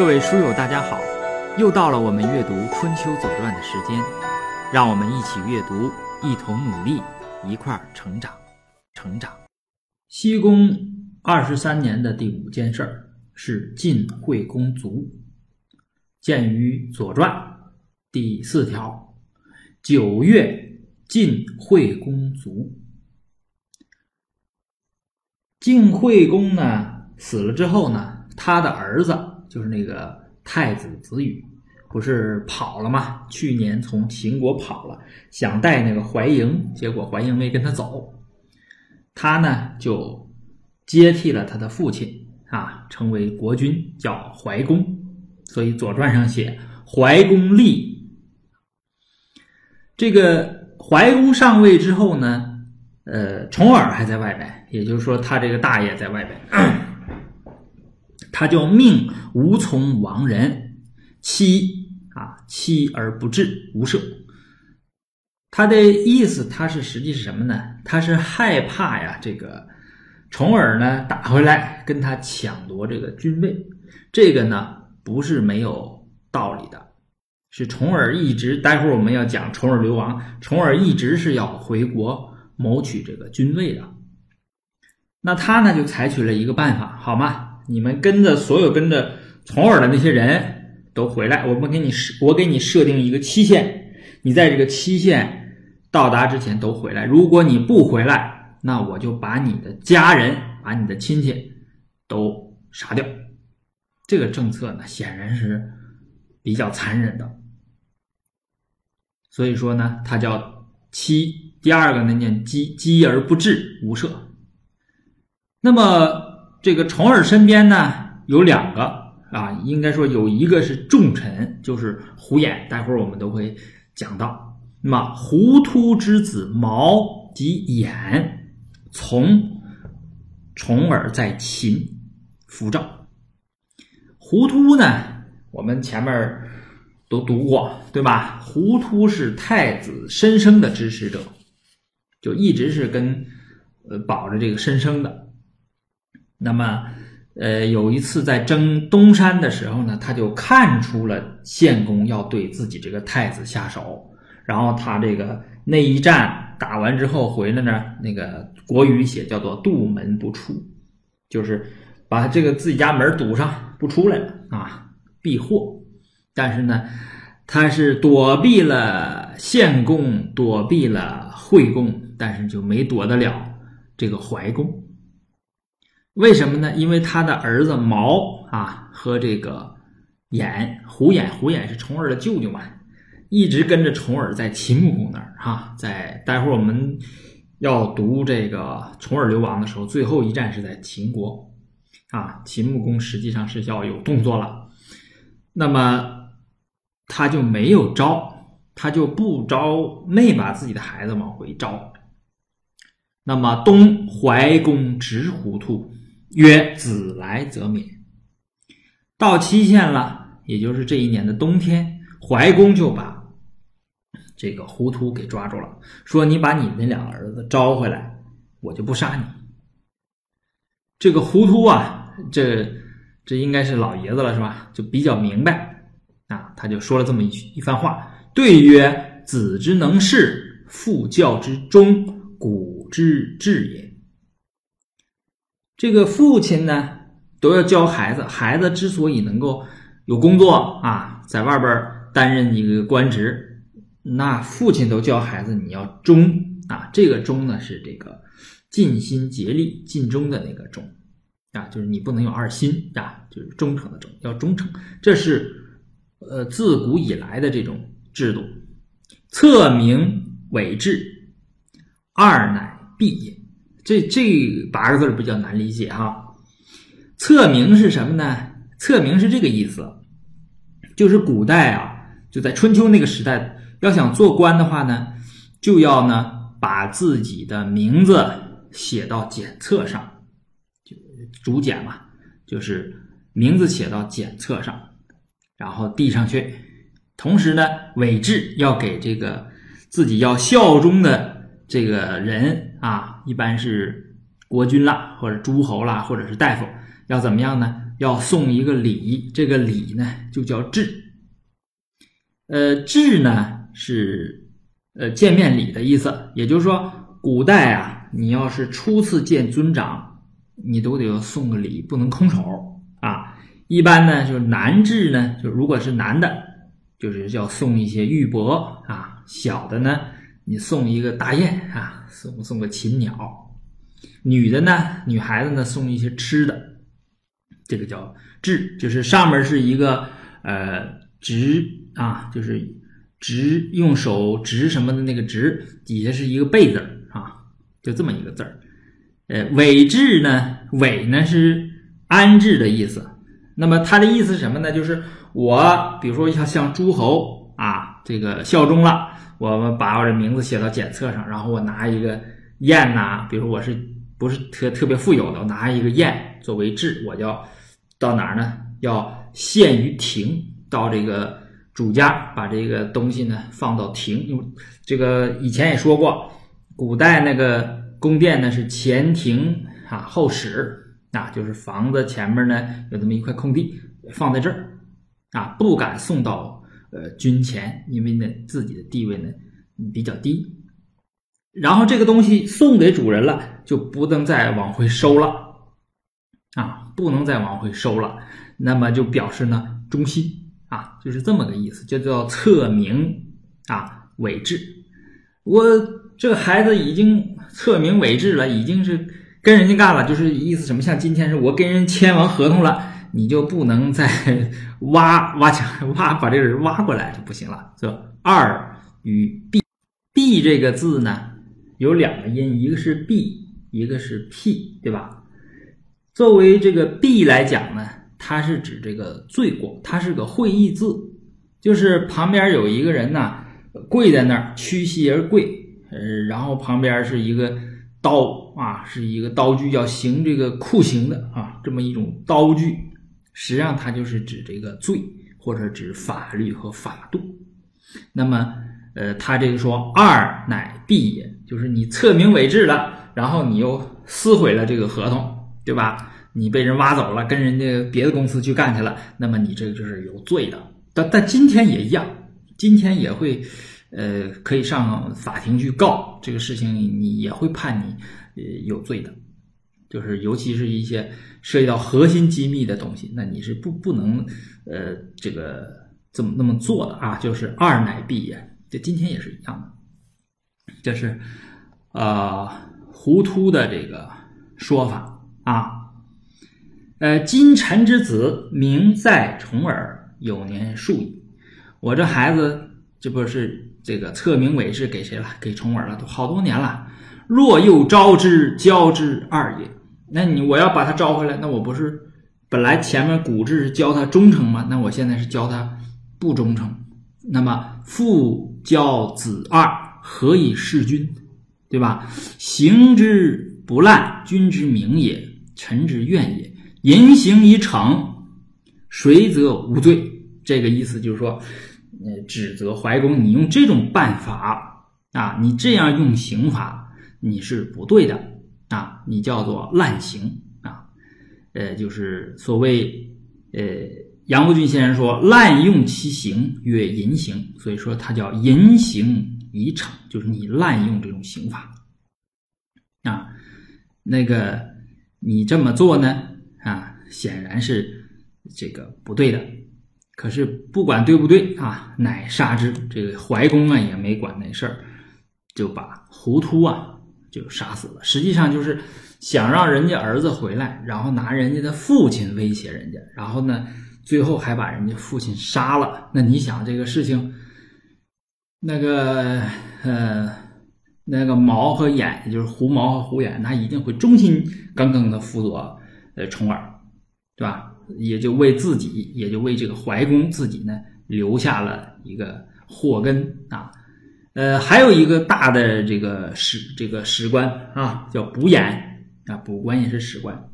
各位书友，大家好！又到了我们阅读《春秋左传》的时间，让我们一起阅读，一同努力，一块儿成长，成长。西宫二十三年的第五件事儿是晋惠公卒，见于《左传》第四条：九月，晋惠公卒。晋惠公呢死了之后呢，他的儿子就是那个太子子羽，不是跑了吗？去年从秦国跑了，想带那个怀嬴，结果怀嬴没跟他走，他呢就接替了他的父亲啊，成为国君，叫怀公。所以《左传》上写怀公立。这个怀公上位之后呢，呃，重耳还在外边。也就是说，他这个大爷在外边，他就命无从亡人，妻啊妻而不治，无赦。他的意思，他是实际是什么呢？他是害怕呀，这个重耳呢打回来跟他抢夺这个君位。这个呢不是没有道理的，是重耳一直，待会儿我们要讲重耳流亡，重耳一直是要回国谋取这个君位的。那他呢，就采取了一个办法，好吗？你们跟着所有跟着从耳的那些人都回来，我们给你设，我给你设定一个期限，你在这个期限到达之前都回来。如果你不回来，那我就把你的家人、把你的亲戚都杀掉。这个政策呢，显然是比较残忍的。所以说呢，它叫期。第二个呢，念积积而不治，无赦。那么这个重耳身边呢有两个啊，应该说有一个是重臣，就是胡衍，待会儿我们都会讲到。那么胡突之子毛及衍从重耳在秦辅政。胡突呢，我们前面都读过，对吧？胡突是太子申生的支持者，就一直是跟呃保着这个申生的。那么，呃，有一次在征东山的时候呢，他就看出了献公要对自己这个太子下手，然后他这个那一战打完之后回来呢，那个国语写叫做“杜门不出”，就是把这个自己家门堵上不出来了啊，避祸。但是呢，他是躲避了献公，躲避了惠公，但是就没躲得了这个怀公。为什么呢？因为他的儿子毛啊和这个眼胡眼，胡眼是重耳的舅舅嘛，一直跟着重耳在秦穆公那儿哈。在待会儿我们要读这个重耳流亡的时候，最后一站是在秦国啊。秦穆公实际上是要有动作了，那么他就没有招，他就不招，没把自己的孩子往回招。那么东怀公直糊涂。曰：“子来则免。”到期限了，也就是这一年的冬天，怀公就把这个胡突给抓住了，说：“你把你那两个儿子招回来，我就不杀你。”这个胡突啊，这这应该是老爷子了，是吧？就比较明白啊，他就说了这么一一番话，对曰：“子之能事，父教之忠，古之至也。”这个父亲呢，都要教孩子。孩子之所以能够有工作啊，在外边担任一个官职，那父亲都教孩子你要忠啊。这个忠呢，是这个尽心竭力、尽忠的那个忠啊，就是你不能有二心啊，就是忠诚的忠，要忠诚。这是呃自古以来的这种制度。测名伪制，二乃必也。这这八个字比较难理解哈，测名是什么呢？测名是这个意思，就是古代啊，就在春秋那个时代，要想做官的话呢，就要呢把自己的名字写到检册上，就竹简嘛，就是名字写到检册上，然后递上去。同时呢，伪制要给这个自己要效忠的。这个人啊，一般是国君啦，或者诸侯啦，或者是大夫，要怎么样呢？要送一个礼，这个礼呢就叫致。呃，致呢是呃见面礼的意思，也就是说，古代啊，你要是初次见尊长，你都得要送个礼，不能空手啊。一般呢，就是男至呢，就如果是男的，就是要送一些玉帛啊；小的呢，你送一个大雁啊，送送个禽鸟；女的呢，女孩子呢，送一些吃的，这个叫至，就是上面是一个呃直啊，就是直用手直什么的那个直，底下是一个贝字儿啊，就这么一个字儿。呃，尾至呢，尾呢是安置的意思。那么它的意思是什么呢？就是我，比如说要向诸侯啊，这个效忠了，我们把我的名字写到检测上，然后我拿一个砚呐，比如我是不是特特别富有的，我拿一个砚作为质，我要到哪儿呢？要献于庭，到这个主家，把这个东西呢放到庭。因为这个以前也说过，古代那个宫殿呢是前庭啊后室。啊，就是房子前面呢有这么一块空地，放在这儿，啊，不敢送到呃军前，因为呢自己的地位呢比较低。然后这个东西送给主人了，就不能再往回收了，啊，不能再往回收了。那么就表示呢忠心啊，就是这么个意思，就叫测名啊伪制。我这个孩子已经测名伪制了，已经是。跟人家干了，就是意思什么？像今天是我跟人签完合同了，你就不能再挖挖墙挖把这个人挖过来就不行了。这二与 b，b 这个字呢，有两个音，一个是 b，，一个是 p，，对吧？作为这个 b 来讲呢，它是指这个罪过，它是个会意字，就是旁边有一个人呢跪在那儿屈膝而跪，呃，然后旁边是一个。刀啊，是一个刀具，要行这个酷刑的啊，这么一种刀具，实际上它就是指这个罪，或者指法律和法度。那么，呃，他这个说二乃必也，就是你册名伪制了，然后你又撕毁了这个合同，对吧？你被人挖走了，跟人家别的公司去干去了，那么你这个就是有罪的。但但今天也一样，今天也会。呃，可以上法庭去告这个事情，你也会判你呃有罪的，就是尤其是一些涉及到核心机密的东西，那你是不不能呃这个这么那么做的啊，就是二乃必也，这今天也是一样的，这是啊糊涂的这个说法啊，呃，金臣之子名在重耳，有年数矣，我这孩子这不是。这个册名伪制给谁了？给重耳了，都好多年了。若又招之，交之二也。那你我要把他招回来，那我不是本来前面古制教他忠诚吗？那我现在是教他不忠诚。那么父教子二，何以事君？对吧？行之不滥，君之名也，臣之怨也。言行一成，谁则无罪？这个意思就是说。呃，指责怀公，你用这种办法啊，你这样用刑法，你是不对的，你叫做滥刑啊，呃，就是所谓呃，杨国俊先生说，滥用其刑曰淫刑，所以说他叫淫刑以惩，就是你滥用这种刑法啊，那个你这么做呢啊，显然是这个不对的。可是不管对不对啊，乃杀之。这个怀公啊也没管那事儿，就把胡突啊就杀死了。实际上就是想让人家儿子回来，然后拿人家的父亲威胁人家，然后呢，最后还把人家父亲杀了。那你想这个事情，那个呃，那个毛和眼，就是胡毛和胡眼，那一定会忠心耿耿的辅佐呃重耳，对吧？也就为自己，也就为这个怀公自己呢留下了一个祸根啊。呃，还有一个大的这个史这个史官啊，叫卜衍啊，卜官也是史官，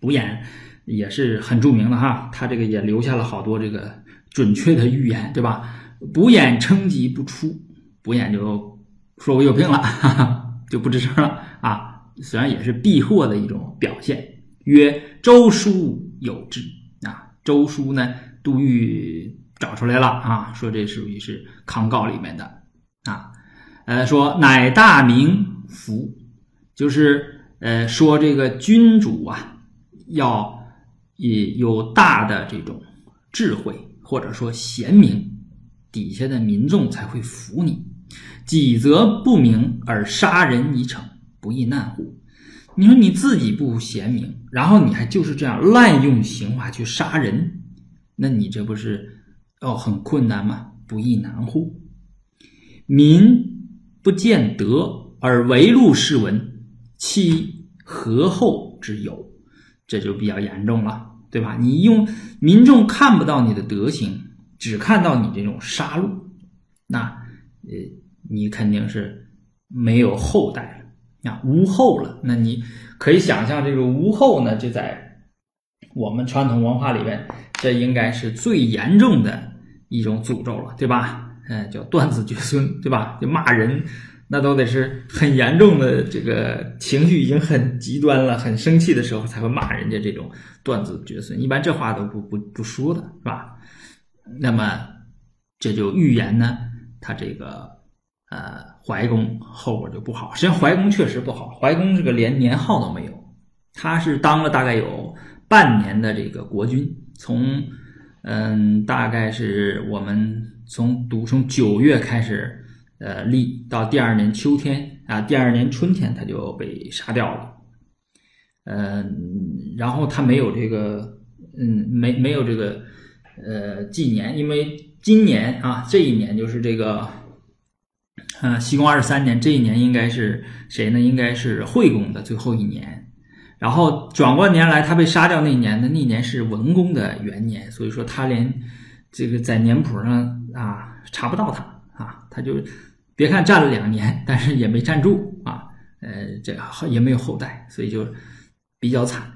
卜衍也是很著名的哈。他这个也留下了好多这个准确的预言，对吧？卜衍称疾不出，卜衍就说我有病了，哈哈，就不吱声了啊。虽然也是避祸的一种表现，曰周书。有之啊。周书呢，杜预找出来了啊，说这属于是康诰里面的，呃，说乃大明福，就是呃说这个君主啊，要也有大的这种智慧，或者说贤明，底下的民众才会服你。己则不明而杀人以逞，不亦难乎？你说你自己不贤明，然后你还就是这样滥用刑罚去杀人，那你这不是哦很困难吗？不亦难乎？民不见德而为禄是文，其何后之有？这就比较严重了，对吧？你用民众看不到你的德行，只看到你这种杀戮，那呃，你肯定是没有后代了啊，无后了。那你可以想象，这个无后呢，就在我们传统文化里边，这应该是最严重的一种诅咒了，对吧？嗯，叫断子绝孙，对吧？就骂人，那都得是很严重的，这个情绪已经很极端了，很生气的时候才会骂人家这种断子绝孙。一般这话都不不不说的，是吧？那么这就预言呢，他这个呃怀公后果就不好。实际上怀公确实不好，怀公这个连年号都没有，他是当了大概有半年的这个国君，从嗯大概是我们。从读从九月开始，呃，立到第二年秋天啊，第二年春天他就被杀掉了，嗯，然后他没有这个，嗯，没没有这个，呃，纪年，因为今年啊，这一年就是这个，啊，西宫二十三年，这一年应该是谁呢？应该是惠公的最后一年，然后转过年来，他被杀掉那年呢那年是文公的元年，所以说他连这个在年谱上。啊，查不到他啊，他就别看站了两年，但是也没站住啊，呃，这也没有后代，所以就比较惨。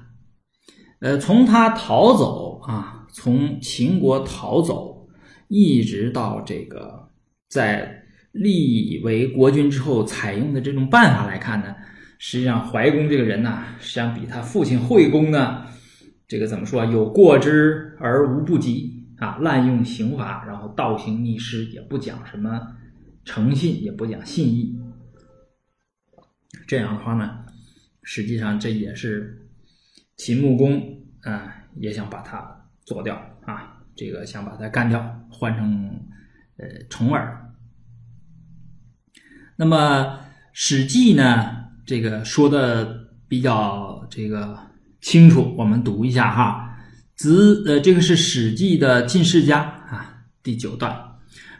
呃，从他逃走啊，从秦国逃走，一直到这个在立为国君之后采用的这种办法来看呢，实际上怀公这个人呢，实际上比他父亲惠公呢，这个怎么说，有过之而无不及。啊，滥用刑罚，然后倒行逆施，也不讲什么诚信，也不讲信义。这样的话呢，实际上这也是秦穆公啊，也想把他做掉啊，这个想把他干掉，换成呃重耳。那么《史记》呢，这个说的比较这个清楚，我们读一下哈。子呃，这个是《史记》的晋世家啊，第九段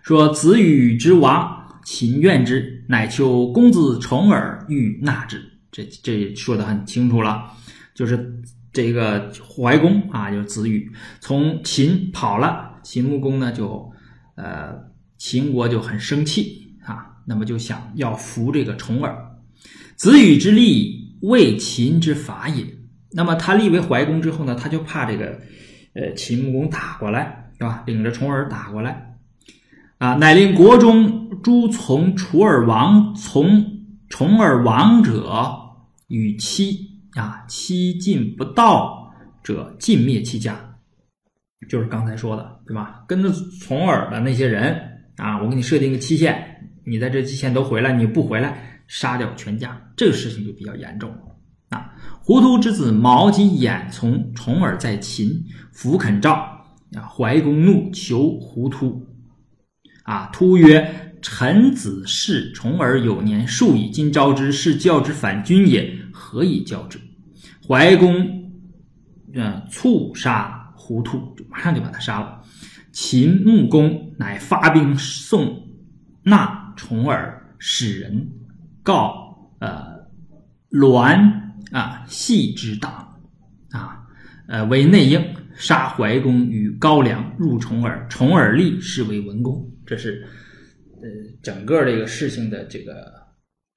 说：“子羽之亡，秦怨之，乃求公子重耳欲纳之。”这这说的很清楚了，就是这个怀公啊，就是子羽从秦跑了，秦穆公呢就呃，秦国就很生气啊，那么就想要扶这个重耳。子羽之立，为秦之法也。那么他立为怀公之后呢，他就怕这个，呃，秦穆公打过来，是吧？领着重耳打过来，啊，乃令国中诸从楚耳王从重耳王者与妻啊，妻近不到者尽灭其家，就是刚才说的，对吧？跟着重耳的那些人啊，我给你设定个期限，你在这期限都回来，你不回来，杀掉全家，这个事情就比较严重了。啊，糊涂之子毛及衍从重耳在秦，弗肯召。啊，怀公怒，求胡突。啊，突曰：“臣子视重耳有年数矣，今召之，是教之反君也，何以教之？”怀公，嗯，促杀胡涂，就马上就把他杀了。秦穆公乃发兵送纳重耳，使人告呃栾。啊，系之党，啊，呃，为内应，杀怀公于高梁，入重耳，重耳立，是为文公。这是，呃，整个这个事情的这个，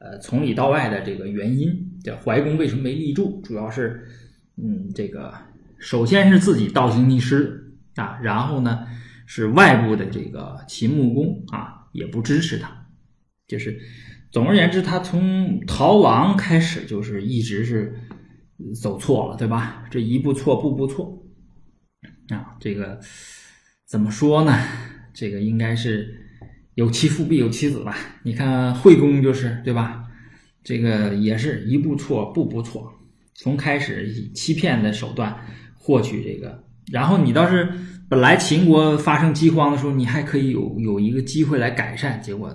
呃，从里到外的这个原因。叫怀公为什么没立住？主要是，嗯，这个首先是自己倒行逆施啊，然后呢是外部的这个秦穆公啊也不支持他，就是。总而言之，他从逃亡开始就是一直是走错了，对吧？这一步错，步步错啊，这个怎么说呢？这个应该是有其父必有其子吧？你看惠公就是对吧？这个也是一步错步步错，从开始以欺骗的手段获取这个，然后你倒是本来秦国发生饥荒的时候，你还可以有有一个机会来改善，结果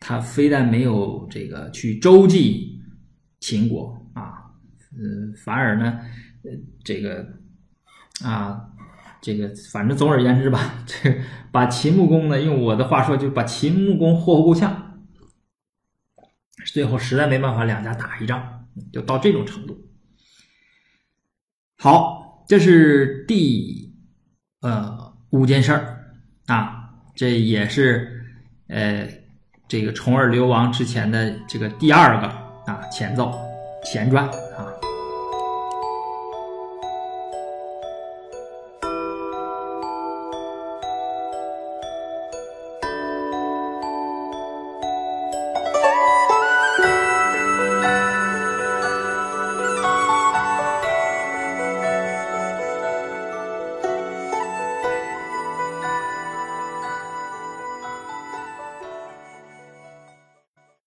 他非但没有这个去周济秦国啊，嗯，反而呢，呃，这个啊。这个反正总而言之吧，这把秦穆公呢，用我的话说，就把秦穆公霍霍够呛，最后实在没办法，两家打一仗，就到这种程度。好，这是第呃五件事儿啊，这也是呃这个重耳流亡之前的这个第二个啊前奏前传啊，